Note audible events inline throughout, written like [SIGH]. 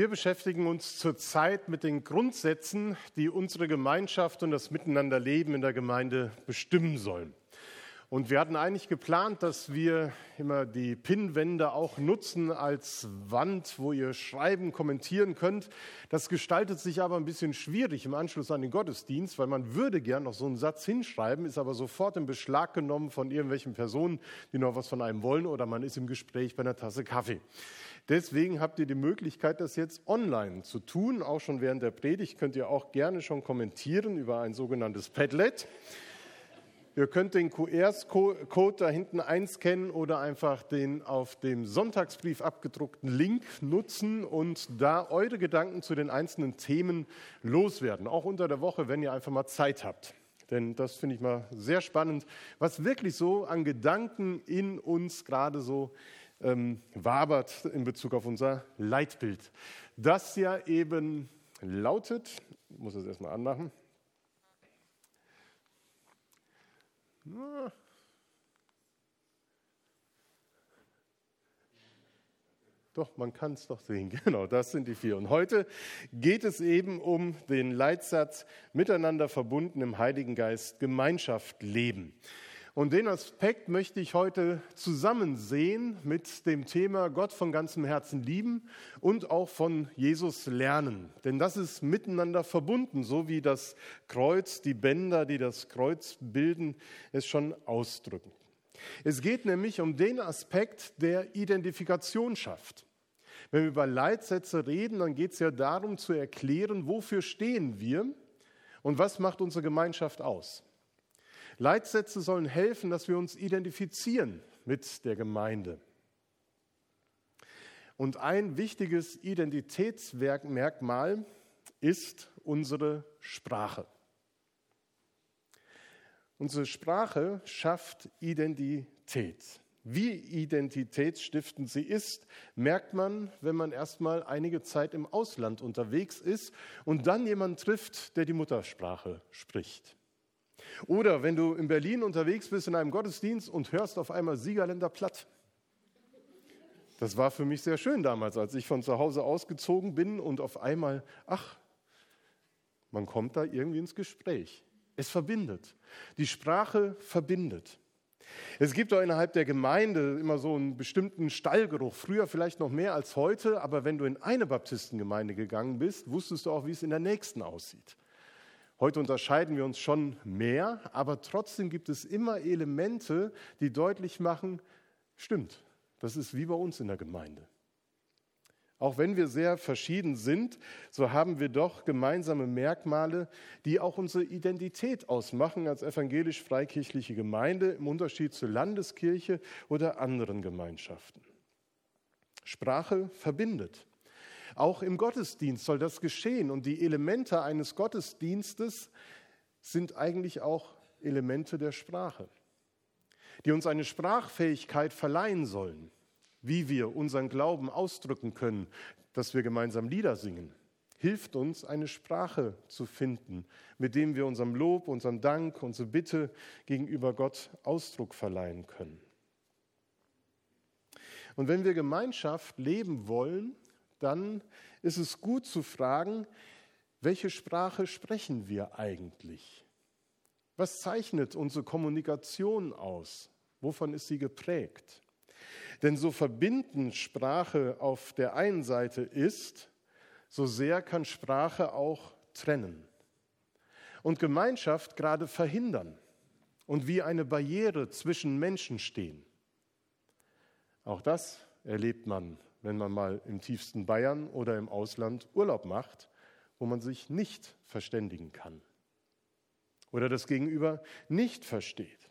Wir beschäftigen uns zurzeit mit den Grundsätzen, die unsere Gemeinschaft und das Miteinanderleben in der Gemeinde bestimmen sollen. Und wir hatten eigentlich geplant, dass wir immer die Pinnwände auch nutzen als Wand, wo ihr schreiben, kommentieren könnt. Das gestaltet sich aber ein bisschen schwierig im Anschluss an den Gottesdienst, weil man würde gern noch so einen Satz hinschreiben, ist aber sofort in Beschlag genommen von irgendwelchen Personen, die noch was von einem wollen oder man ist im Gespräch bei einer Tasse Kaffee. Deswegen habt ihr die Möglichkeit, das jetzt online zu tun. Auch schon während der Predigt könnt ihr auch gerne schon kommentieren über ein sogenanntes Padlet. Ihr könnt den QR-Code da hinten einscannen oder einfach den auf dem Sonntagsbrief abgedruckten Link nutzen und da eure Gedanken zu den einzelnen Themen loswerden. Auch unter der Woche, wenn ihr einfach mal Zeit habt. Denn das finde ich mal sehr spannend, was wirklich so an Gedanken in uns gerade so ähm, wabert in Bezug auf unser Leitbild. Das ja eben lautet, ich muss es erstmal anmachen. Doch, man kann es doch sehen. [LAUGHS] Genau, das sind die vier. Und heute geht es eben um den Leitsatz Miteinander verbunden im Heiligen Geist Gemeinschaft leben. Und den Aspekt möchte ich heute zusammen sehen mit dem Thema Gott von ganzem Herzen lieben und auch von Jesus lernen. Denn das ist miteinander verbunden, so wie das Kreuz, die Bänder, die das Kreuz bilden, es schon ausdrücken. Es geht nämlich um den Aspekt der Identifikation schafft. Wenn wir über Leitsätze reden, dann geht es ja darum zu erklären, wofür stehen wir und was macht unsere Gemeinschaft aus. Leitsätze sollen helfen, dass wir uns identifizieren mit der Gemeinde. Und ein wichtiges Identitätsmerkmal ist unsere Sprache. Unsere Sprache schafft Identität. Wie identitätsstiftend sie ist, merkt man, wenn man erstmal einige Zeit im Ausland unterwegs ist und dann jemanden trifft, der die Muttersprache spricht. Oder wenn du in Berlin unterwegs bist in einem Gottesdienst und hörst auf einmal Siegerländer platt. Das war für mich sehr schön damals, als ich von zu Hause ausgezogen bin und auf einmal, ach, man kommt da irgendwie ins Gespräch. Es verbindet. Die Sprache verbindet. Es gibt auch innerhalb der Gemeinde immer so einen bestimmten Stallgeruch. Früher vielleicht noch mehr als heute, aber wenn du in eine Baptistengemeinde gegangen bist, wusstest du auch, wie es in der nächsten aussieht. Heute unterscheiden wir uns schon mehr, aber trotzdem gibt es immer Elemente, die deutlich machen, stimmt, das ist wie bei uns in der Gemeinde. Auch wenn wir sehr verschieden sind, so haben wir doch gemeinsame Merkmale, die auch unsere Identität ausmachen als evangelisch-freikirchliche Gemeinde im Unterschied zur Landeskirche oder anderen Gemeinschaften. Sprache verbindet. Auch im Gottesdienst soll das geschehen. Und die Elemente eines Gottesdienstes sind eigentlich auch Elemente der Sprache, die uns eine Sprachfähigkeit verleihen sollen, wie wir unseren Glauben ausdrücken können, dass wir gemeinsam Lieder singen. Hilft uns, eine Sprache zu finden, mit dem wir unserem Lob, unserem Dank, unsere Bitte gegenüber Gott Ausdruck verleihen können. Und wenn wir Gemeinschaft leben wollen, dann ist es gut zu fragen, welche Sprache sprechen wir eigentlich? Was zeichnet unsere Kommunikation aus? Wovon ist sie geprägt? Denn so verbindend Sprache auf der einen Seite ist, so sehr kann Sprache auch trennen und Gemeinschaft gerade verhindern und wie eine Barriere zwischen Menschen stehen. Auch das erlebt man wenn man mal im tiefsten Bayern oder im Ausland Urlaub macht, wo man sich nicht verständigen kann oder das Gegenüber nicht versteht.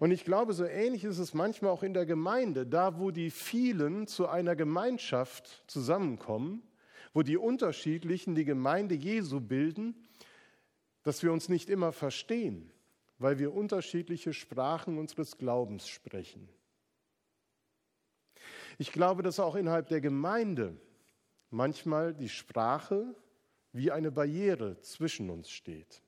Und ich glaube, so ähnlich ist es manchmal auch in der Gemeinde, da wo die vielen zu einer Gemeinschaft zusammenkommen, wo die unterschiedlichen die Gemeinde Jesu bilden, dass wir uns nicht immer verstehen, weil wir unterschiedliche Sprachen unseres Glaubens sprechen. Ich glaube, dass auch innerhalb der Gemeinde manchmal die Sprache wie eine Barriere zwischen uns steht.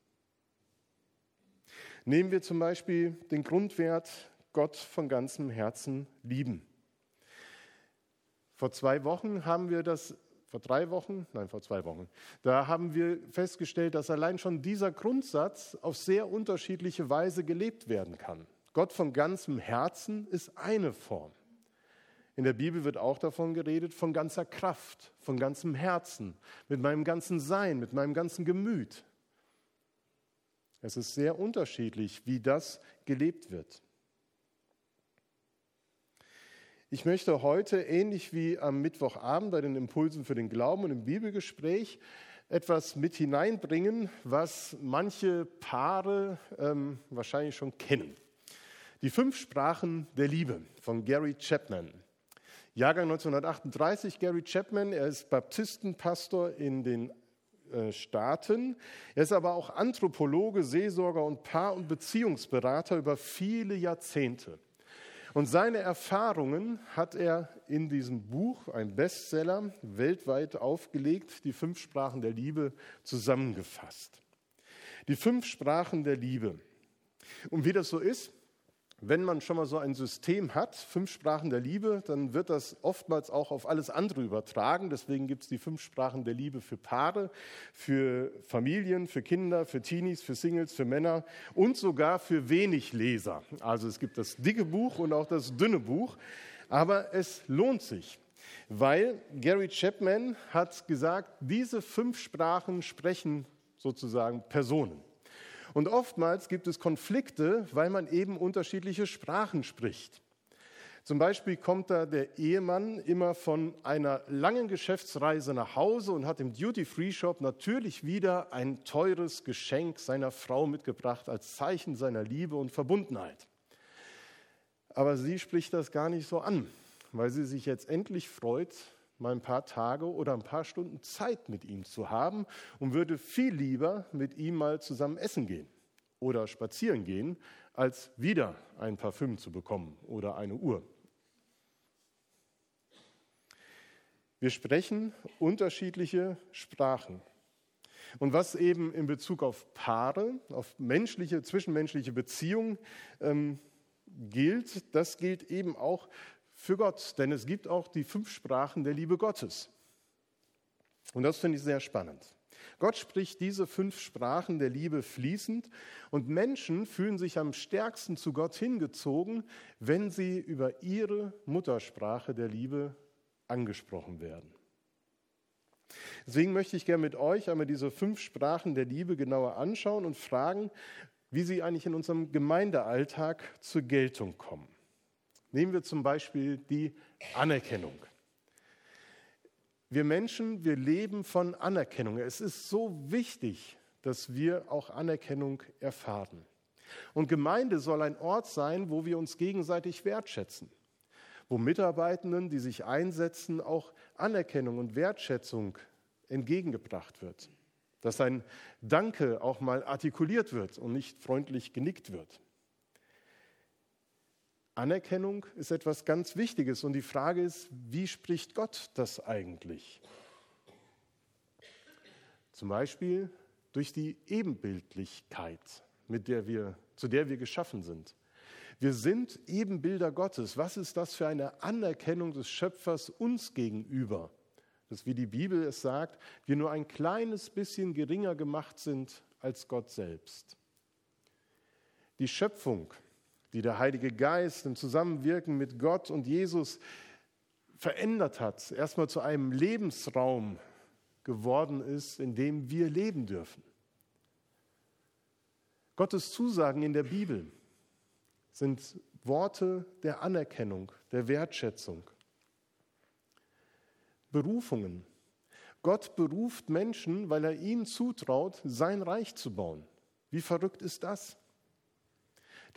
Nehmen wir zum Beispiel den Grundwert Gott von ganzem Herzen lieben. Vor zwei Wochen haben wir das vor drei Wochen, nein, vor zwei Wochen, da haben wir festgestellt, dass allein schon dieser Grundsatz auf sehr unterschiedliche Weise gelebt werden kann. Gott von ganzem Herzen ist eine Form. In der Bibel wird auch davon geredet, von ganzer Kraft, von ganzem Herzen, mit meinem ganzen Sein, mit meinem ganzen Gemüt. Es ist sehr unterschiedlich, wie das gelebt wird. Ich möchte heute, ähnlich wie am Mittwochabend bei den Impulsen für den Glauben und im Bibelgespräch, etwas mit hineinbringen, was manche Paare ähm, wahrscheinlich schon kennen. Die fünf Sprachen der Liebe von Gary Chapman. Jahrgang 1938, Gary Chapman, er ist Baptistenpastor in den äh, Staaten. Er ist aber auch Anthropologe, Seelsorger und Paar- und Beziehungsberater über viele Jahrzehnte. Und seine Erfahrungen hat er in diesem Buch, ein Bestseller, weltweit aufgelegt, die fünf Sprachen der Liebe zusammengefasst. Die fünf Sprachen der Liebe. Und wie das so ist, wenn man schon mal so ein System hat, fünf Sprachen der Liebe, dann wird das oftmals auch auf alles andere übertragen. Deswegen gibt es die fünf Sprachen der Liebe für Paare, für Familien, für Kinder, für Teenies, für Singles, für Männer und sogar für wenig Leser. Also es gibt das dicke Buch und auch das dünne Buch. Aber es lohnt sich, weil Gary Chapman hat gesagt, diese fünf Sprachen sprechen sozusagen Personen. Und oftmals gibt es Konflikte, weil man eben unterschiedliche Sprachen spricht. Zum Beispiel kommt da der Ehemann immer von einer langen Geschäftsreise nach Hause und hat im Duty-Free-Shop natürlich wieder ein teures Geschenk seiner Frau mitgebracht als Zeichen seiner Liebe und Verbundenheit. Aber sie spricht das gar nicht so an, weil sie sich jetzt endlich freut, mal ein paar Tage oder ein paar Stunden Zeit mit ihm zu haben und würde viel lieber mit ihm mal zusammen essen gehen oder spazieren gehen, als wieder ein Parfüm zu bekommen oder eine Uhr. Wir sprechen unterschiedliche Sprachen. Und was eben in Bezug auf Paare, auf menschliche, zwischenmenschliche Beziehungen ähm, gilt, das gilt eben auch für Gott, denn es gibt auch die fünf Sprachen der Liebe Gottes. Und das finde ich sehr spannend. Gott spricht diese fünf Sprachen der Liebe fließend und Menschen fühlen sich am stärksten zu Gott hingezogen, wenn sie über ihre Muttersprache der Liebe angesprochen werden. Deswegen möchte ich gerne mit euch einmal diese fünf Sprachen der Liebe genauer anschauen und fragen, wie sie eigentlich in unserem Gemeindealltag zur Geltung kommen. Nehmen wir zum Beispiel die Anerkennung. Wir Menschen, wir leben von Anerkennung. Es ist so wichtig, dass wir auch Anerkennung erfahren. Und Gemeinde soll ein Ort sein, wo wir uns gegenseitig wertschätzen, wo Mitarbeitenden, die sich einsetzen, auch Anerkennung und Wertschätzung entgegengebracht wird, dass ein Danke auch mal artikuliert wird und nicht freundlich genickt wird. Anerkennung ist etwas ganz Wichtiges und die Frage ist, wie spricht Gott das eigentlich? Zum Beispiel durch die Ebenbildlichkeit, mit der wir, zu der wir geschaffen sind. Wir sind Ebenbilder Gottes. Was ist das für eine Anerkennung des Schöpfers uns gegenüber? Dass, wie die Bibel es sagt, wir nur ein kleines bisschen geringer gemacht sind als Gott selbst. Die Schöpfung die der Heilige Geist im Zusammenwirken mit Gott und Jesus verändert hat, erstmal zu einem Lebensraum geworden ist, in dem wir leben dürfen. Gottes Zusagen in der Bibel sind Worte der Anerkennung, der Wertschätzung. Berufungen. Gott beruft Menschen, weil er ihnen zutraut, sein Reich zu bauen. Wie verrückt ist das?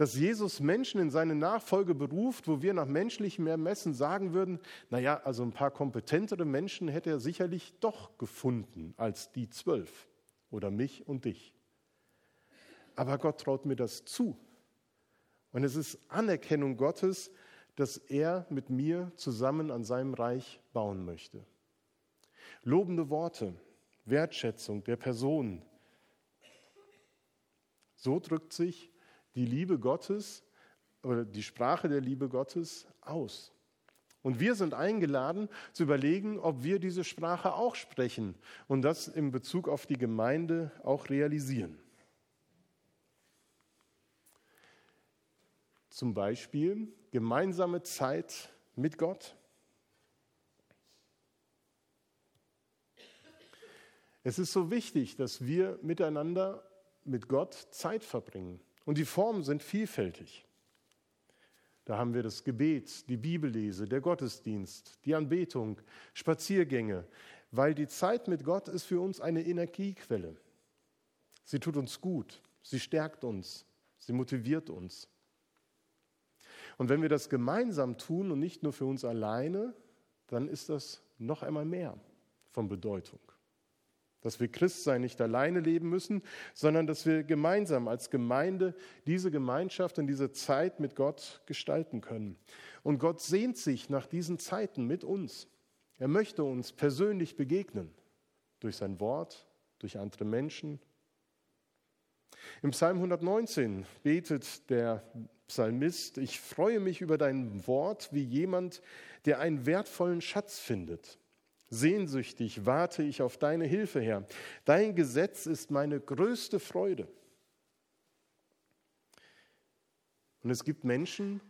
Dass Jesus Menschen in seine Nachfolge beruft, wo wir nach menschlichem Ermessen sagen würden, naja, also ein paar kompetentere Menschen hätte er sicherlich doch gefunden als die zwölf oder mich und dich. Aber Gott traut mir das zu. Und es ist Anerkennung Gottes, dass er mit mir zusammen an seinem Reich bauen möchte. Lobende Worte, Wertschätzung der Person. So drückt sich die Liebe Gottes oder die Sprache der Liebe Gottes aus. Und wir sind eingeladen zu überlegen, ob wir diese Sprache auch sprechen und das in Bezug auf die Gemeinde auch realisieren. Zum Beispiel gemeinsame Zeit mit Gott. Es ist so wichtig, dass wir miteinander mit Gott Zeit verbringen. Und die Formen sind vielfältig. Da haben wir das Gebet, die Bibellese, der Gottesdienst, die Anbetung, Spaziergänge, weil die Zeit mit Gott ist für uns eine Energiequelle. Sie tut uns gut, sie stärkt uns, sie motiviert uns. Und wenn wir das gemeinsam tun und nicht nur für uns alleine, dann ist das noch einmal mehr von Bedeutung. Dass wir Christsein nicht alleine leben müssen, sondern dass wir gemeinsam als Gemeinde diese Gemeinschaft und diese Zeit mit Gott gestalten können. Und Gott sehnt sich nach diesen Zeiten mit uns. Er möchte uns persönlich begegnen durch sein Wort, durch andere Menschen. Im Psalm 119 betet der Psalmist, ich freue mich über dein Wort wie jemand, der einen wertvollen Schatz findet. Sehnsüchtig warte ich auf deine Hilfe, Herr. Dein Gesetz ist meine größte Freude. Und es gibt Menschen,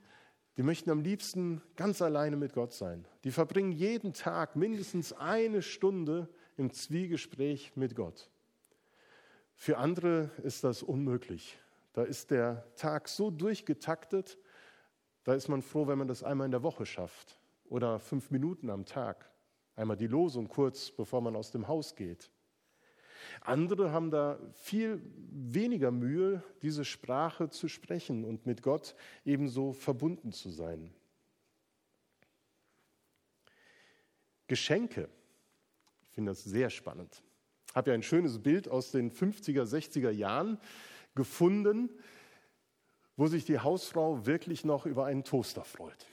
die möchten am liebsten ganz alleine mit Gott sein. Die verbringen jeden Tag mindestens eine Stunde im Zwiegespräch mit Gott. Für andere ist das unmöglich. Da ist der Tag so durchgetaktet, da ist man froh, wenn man das einmal in der Woche schafft oder fünf Minuten am Tag. Einmal die Losung kurz, bevor man aus dem Haus geht. Andere haben da viel weniger Mühe, diese Sprache zu sprechen und mit Gott ebenso verbunden zu sein. Geschenke. Ich finde das sehr spannend. Ich habe ja ein schönes Bild aus den 50er, 60er Jahren gefunden, wo sich die Hausfrau wirklich noch über einen Toaster freut.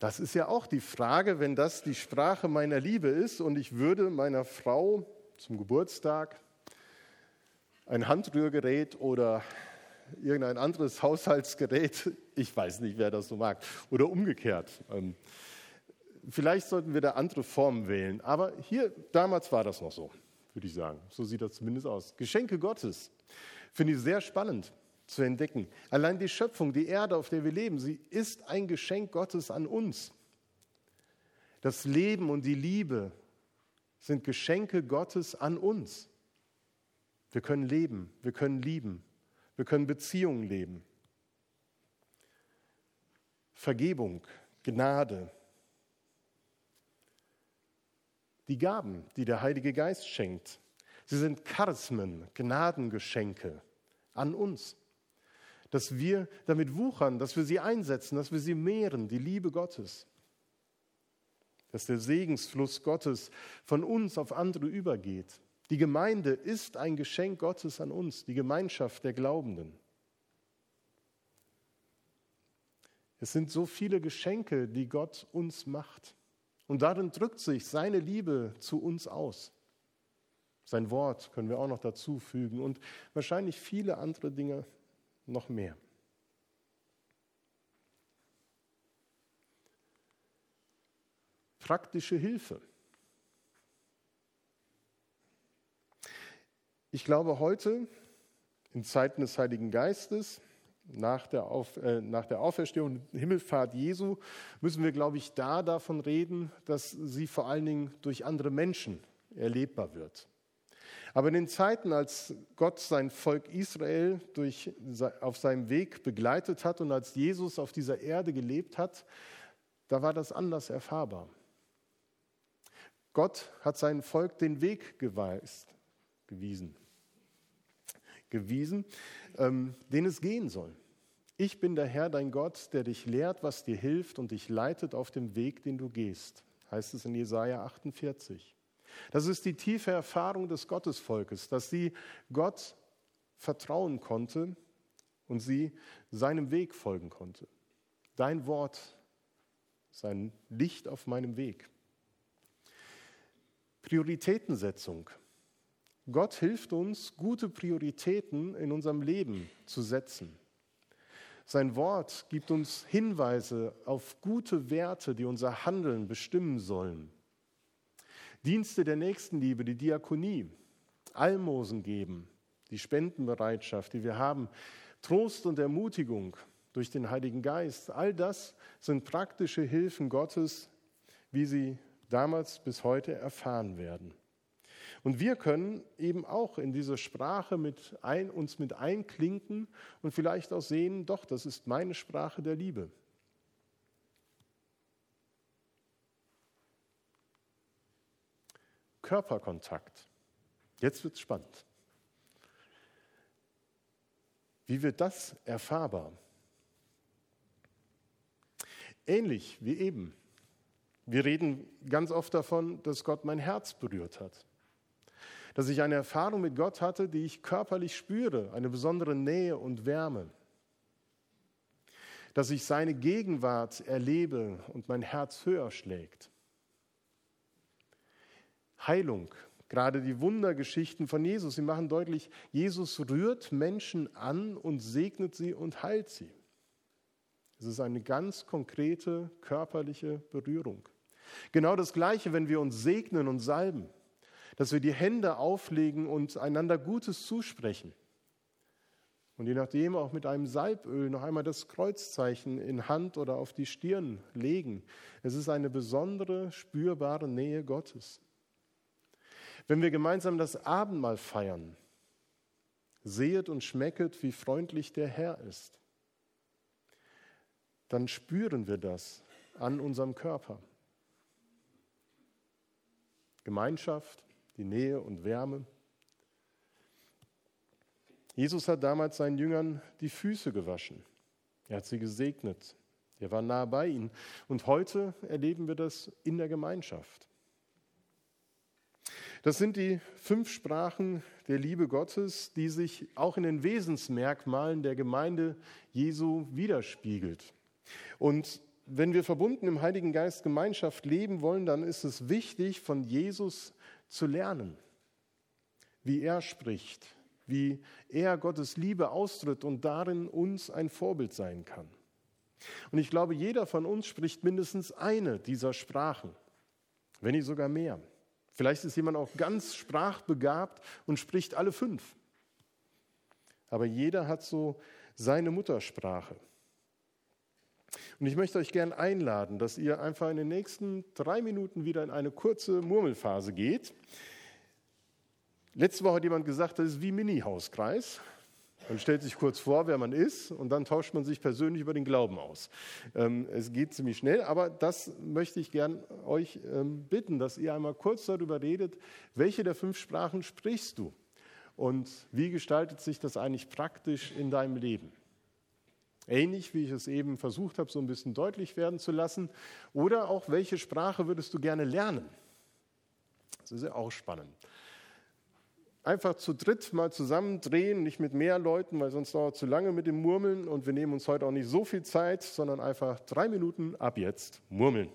Das ist ja auch die Frage, wenn das die Sprache meiner Liebe ist und ich würde meiner Frau zum Geburtstag ein Handrührgerät oder irgendein anderes Haushaltsgerät, [LAUGHS] ich weiß nicht, wer das so mag, oder umgekehrt. Ähm, vielleicht sollten wir da andere Formen wählen, aber hier, damals war das noch so, würde ich sagen. So sieht das zumindest aus. Geschenke Gottes finde ich sehr spannend zu entdecken. Allein die Schöpfung, die Erde, auf der wir leben, sie ist ein Geschenk Gottes an uns. Das Leben und die Liebe sind Geschenke Gottes an uns. Wir können leben, wir können lieben, wir können Beziehungen leben. Vergebung, Gnade, die Gaben, die der Heilige Geist schenkt. Sie sind Charismen, Gnadengeschenke an uns dass wir damit wuchern, dass wir sie einsetzen, dass wir sie mehren, die Liebe Gottes. Dass der Segensfluss Gottes von uns auf andere übergeht. Die Gemeinde ist ein Geschenk Gottes an uns, die Gemeinschaft der Glaubenden. Es sind so viele Geschenke, die Gott uns macht. Und darin drückt sich seine Liebe zu uns aus. Sein Wort können wir auch noch dazu fügen und wahrscheinlich viele andere Dinge noch mehr. Praktische Hilfe. Ich glaube, heute, in Zeiten des Heiligen Geistes, nach der, Auf, äh, nach der Auferstehung und Himmelfahrt Jesu, müssen wir, glaube ich, da davon reden, dass sie vor allen Dingen durch andere Menschen erlebbar wird. Aber in den Zeiten, als Gott sein Volk Israel durch, auf seinem Weg begleitet hat und als Jesus auf dieser Erde gelebt hat, da war das anders erfahrbar. Gott hat sein Volk den Weg geweist, gewiesen, gewiesen, ähm, den es gehen soll. Ich bin der Herr, dein Gott, der dich lehrt, was dir hilft und dich leitet auf dem Weg, den du gehst, heißt es in Jesaja 48. Das ist die tiefe Erfahrung des Gottesvolkes, dass sie Gott vertrauen konnte und sie seinem Weg folgen konnte. Dein Wort sein Licht auf meinem Weg. Prioritätensetzung. Gott hilft uns, gute Prioritäten in unserem Leben zu setzen. Sein Wort gibt uns Hinweise auf gute Werte, die unser Handeln bestimmen sollen. Dienste der Nächstenliebe, die Diakonie, Almosen geben, die Spendenbereitschaft, die wir haben, Trost und Ermutigung durch den Heiligen Geist, all das sind praktische Hilfen Gottes, wie sie damals bis heute erfahren werden. Und wir können eben auch in diese Sprache mit ein, uns mit einklinken und vielleicht auch sehen, doch, das ist meine Sprache der Liebe. Körperkontakt. Jetzt wird es spannend. Wie wird das erfahrbar? Ähnlich wie eben. Wir reden ganz oft davon, dass Gott mein Herz berührt hat. Dass ich eine Erfahrung mit Gott hatte, die ich körperlich spüre, eine besondere Nähe und Wärme. Dass ich seine Gegenwart erlebe und mein Herz höher schlägt. Heilung, gerade die Wundergeschichten von Jesus, sie machen deutlich, Jesus rührt Menschen an und segnet sie und heilt sie. Es ist eine ganz konkrete körperliche Berührung. Genau das Gleiche, wenn wir uns segnen und salben, dass wir die Hände auflegen und einander Gutes zusprechen. Und je nachdem auch mit einem Salböl noch einmal das Kreuzzeichen in Hand oder auf die Stirn legen. Es ist eine besondere, spürbare Nähe Gottes. Wenn wir gemeinsam das Abendmahl feiern, sehet und schmecket, wie freundlich der Herr ist dann spüren wir das an unserem Körper. Gemeinschaft, die Nähe und Wärme. Jesus hat damals seinen Jüngern die Füße gewaschen. Er hat sie gesegnet. Er war nah bei ihnen. Und heute erleben wir das in der Gemeinschaft. Das sind die fünf Sprachen der Liebe Gottes, die sich auch in den Wesensmerkmalen der Gemeinde Jesu widerspiegelt. Und wenn wir verbunden im Heiligen Geist Gemeinschaft leben wollen, dann ist es wichtig, von Jesus zu lernen, wie er spricht, wie er Gottes Liebe austritt und darin uns ein Vorbild sein kann. Und ich glaube, jeder von uns spricht mindestens eine dieser Sprachen, wenn nicht sogar mehr. Vielleicht ist jemand auch ganz sprachbegabt und spricht alle fünf. Aber jeder hat so seine Muttersprache. Und ich möchte euch gern einladen, dass ihr einfach in den nächsten drei Minuten wieder in eine kurze Murmelphase geht. Letzte Woche hat jemand gesagt, das ist wie Mini-Hauskreis. Man stellt sich kurz vor, wer man ist, und dann tauscht man sich persönlich über den Glauben aus. Ähm, es geht ziemlich schnell, aber das möchte ich gern euch ähm, bitten, dass ihr einmal kurz darüber redet, welche der fünf Sprachen sprichst du und wie gestaltet sich das eigentlich praktisch in deinem Leben? Ähnlich wie ich es eben versucht habe, so ein bisschen deutlich werden zu lassen. Oder auch, welche Sprache würdest du gerne lernen? Das ist ja auch spannend. Einfach zu dritt mal zusammendrehen, nicht mit mehr Leuten, weil sonst dauert es zu lange mit dem Murmeln und wir nehmen uns heute auch nicht so viel Zeit, sondern einfach drei Minuten ab jetzt murmeln.